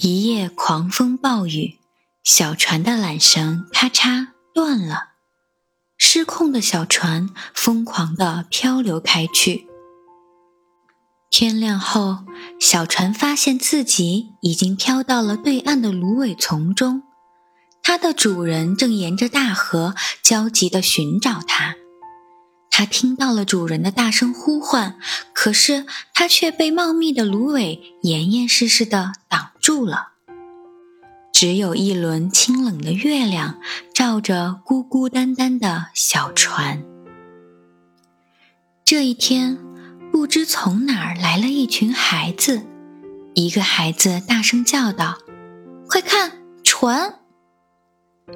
一夜狂风暴雨，小船的缆绳咔嚓断了，失控的小船疯狂地漂流开去。天亮后，小船发现自己已经飘到了对岸的芦苇丛中，它的主人正沿着大河焦急地寻找它。他听到了主人的大声呼唤，可是他却被茂密的芦苇严严实实地挡住了。只有一轮清冷的月亮照着孤孤单单的小船。这一天，不知从哪儿来了一群孩子，一个孩子大声叫道：“快看，船！”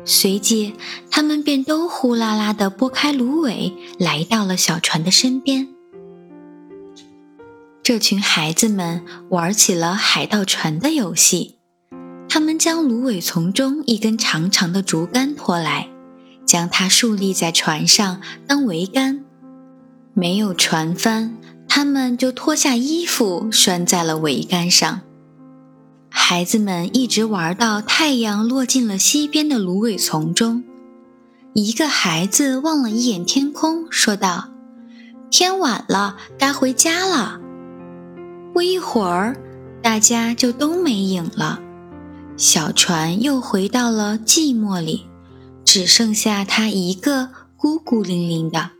随即，他们便都呼啦啦地拨开芦苇，来到了小船的身边。这群孩子们玩起了海盗船的游戏。他们将芦苇丛中一根长长的竹竿拖来，将它竖立在船上当桅杆。没有船帆，他们就脱下衣服拴在了桅杆上。孩子们一直玩到太阳落进了西边的芦苇丛中。一个孩子望了一眼天空，说道：“天晚了，该回家了。”不一会儿，大家就都没影了。小船又回到了寂寞里，只剩下它一个孤孤零零的。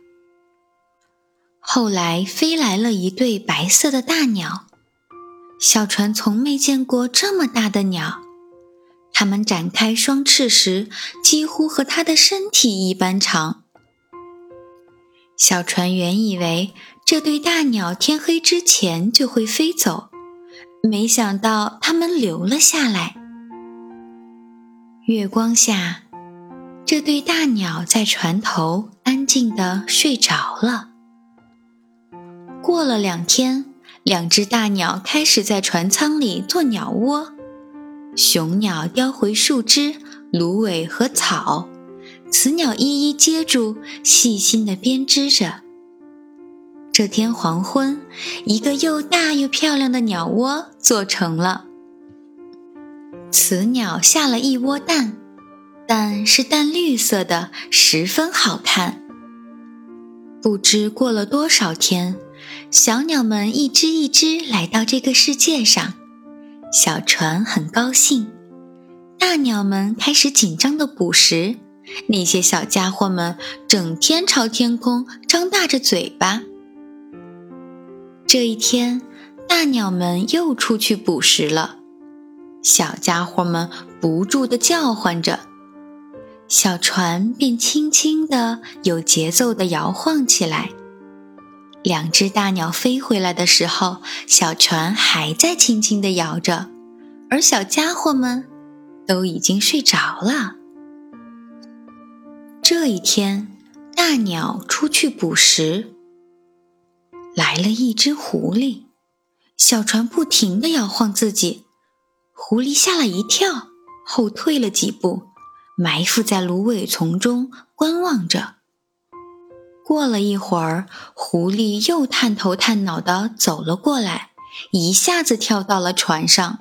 后来飞来了一对白色的大鸟。小船从没见过这么大的鸟，它们展开双翅时，几乎和它的身体一般长。小船原以为这对大鸟天黑之前就会飞走，没想到它们留了下来。月光下，这对大鸟在船头安静地睡着了。过了两天。两只大鸟开始在船舱里做鸟窝，雄鸟叼回树枝、芦苇和草，雌鸟一一接住，细心地编织着。这天黄昏，一个又大又漂亮的鸟窝做成了。雌鸟下了一窝蛋，蛋是淡绿色的，十分好看。不知过了多少天。小鸟们一只一只来到这个世界上，小船很高兴。大鸟们开始紧张的捕食，那些小家伙们整天朝天空张大着嘴巴。这一天，大鸟们又出去捕食了，小家伙们不住地叫唤着，小船便轻轻地、有节奏地摇晃起来。两只大鸟飞回来的时候，小船还在轻轻地摇着，而小家伙们都已经睡着了。这一天，大鸟出去捕食，来了一只狐狸，小船不停地摇晃自己，狐狸吓了一跳，后退了几步，埋伏在芦苇丛中观望着。过了一会儿，狐狸又探头探脑地走了过来，一下子跳到了船上。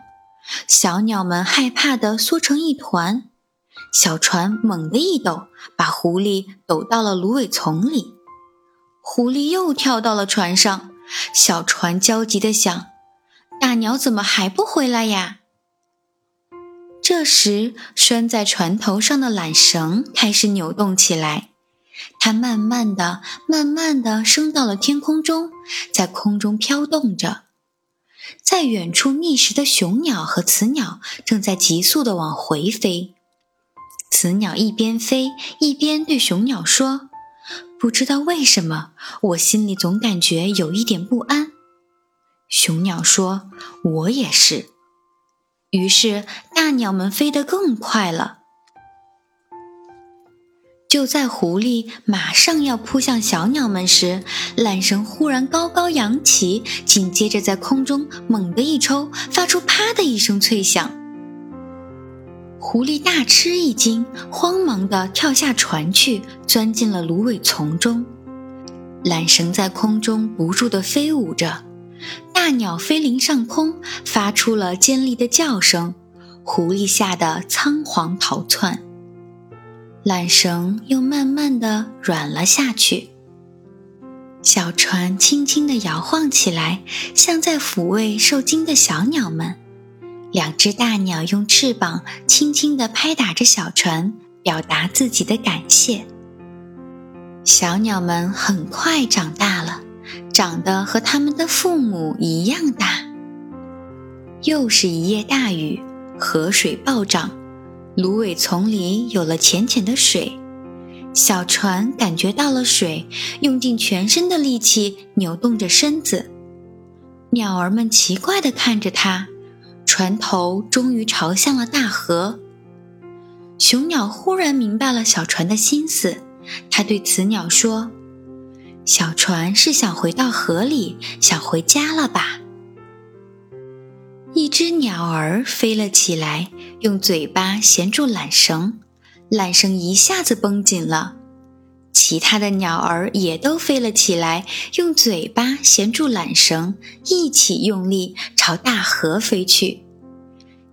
小鸟们害怕地缩成一团，小船猛地一抖，把狐狸抖到了芦苇丛里。狐狸又跳到了船上，小船焦急地想：大鸟怎么还不回来呀？这时，拴在船头上的缆绳开始扭动起来。它慢慢的、慢慢的升到了天空中，在空中飘动着。在远处觅食的雄鸟和雌鸟正在急速的往回飞。雌鸟一边飞一边对雄鸟说：“不知道为什么，我心里总感觉有一点不安。”雄鸟说：“我也是。”于是大鸟们飞得更快了。就在狐狸马上要扑向小鸟们时，缆绳忽然高高扬起，紧接着在空中猛地一抽，发出“啪”的一声脆响。狐狸大吃一惊，慌忙地跳下船去，钻进了芦苇丛中。缆绳在空中不住地飞舞着，大鸟飞临上空，发出了尖利的叫声，狐狸吓得仓皇逃窜。缆绳又慢慢的软了下去，小船轻轻地摇晃起来，像在抚慰受惊的小鸟们。两只大鸟用翅膀轻轻地拍打着小船，表达自己的感谢。小鸟们很快长大了，长得和他们的父母一样大。又是一夜大雨，河水暴涨。芦苇丛里有了浅浅的水，小船感觉到了水，用尽全身的力气扭动着身子。鸟儿们奇怪地看着它，船头终于朝向了大河。雄鸟忽然明白了小船的心思，它对雌鸟说：“小船是想回到河里，想回家了吧？”一只鸟儿飞了起来，用嘴巴衔住缆绳，缆绳一下子绷紧了。其他的鸟儿也都飞了起来，用嘴巴衔住缆绳，一起用力朝大河飞去。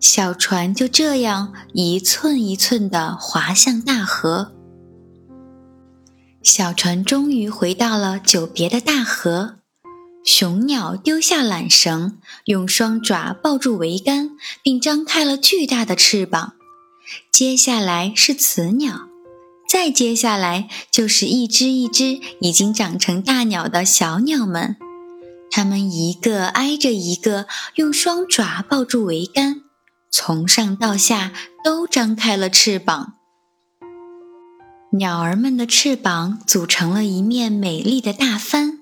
小船就这样一寸一寸地滑向大河。小船终于回到了久别的大河。雄鸟丢下缆绳，用双爪抱住桅杆，并张开了巨大的翅膀。接下来是雌鸟，再接下来就是一只一只已经长成大鸟的小鸟们。它们一个挨着一个，用双爪抱住桅杆，从上到下都张开了翅膀。鸟儿们的翅膀组成了一面美丽的大帆。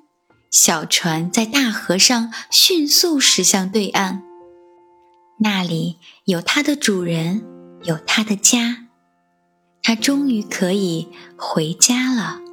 小船在大河上迅速驶向对岸，那里有它的主人，有它的家，他终于可以回家了。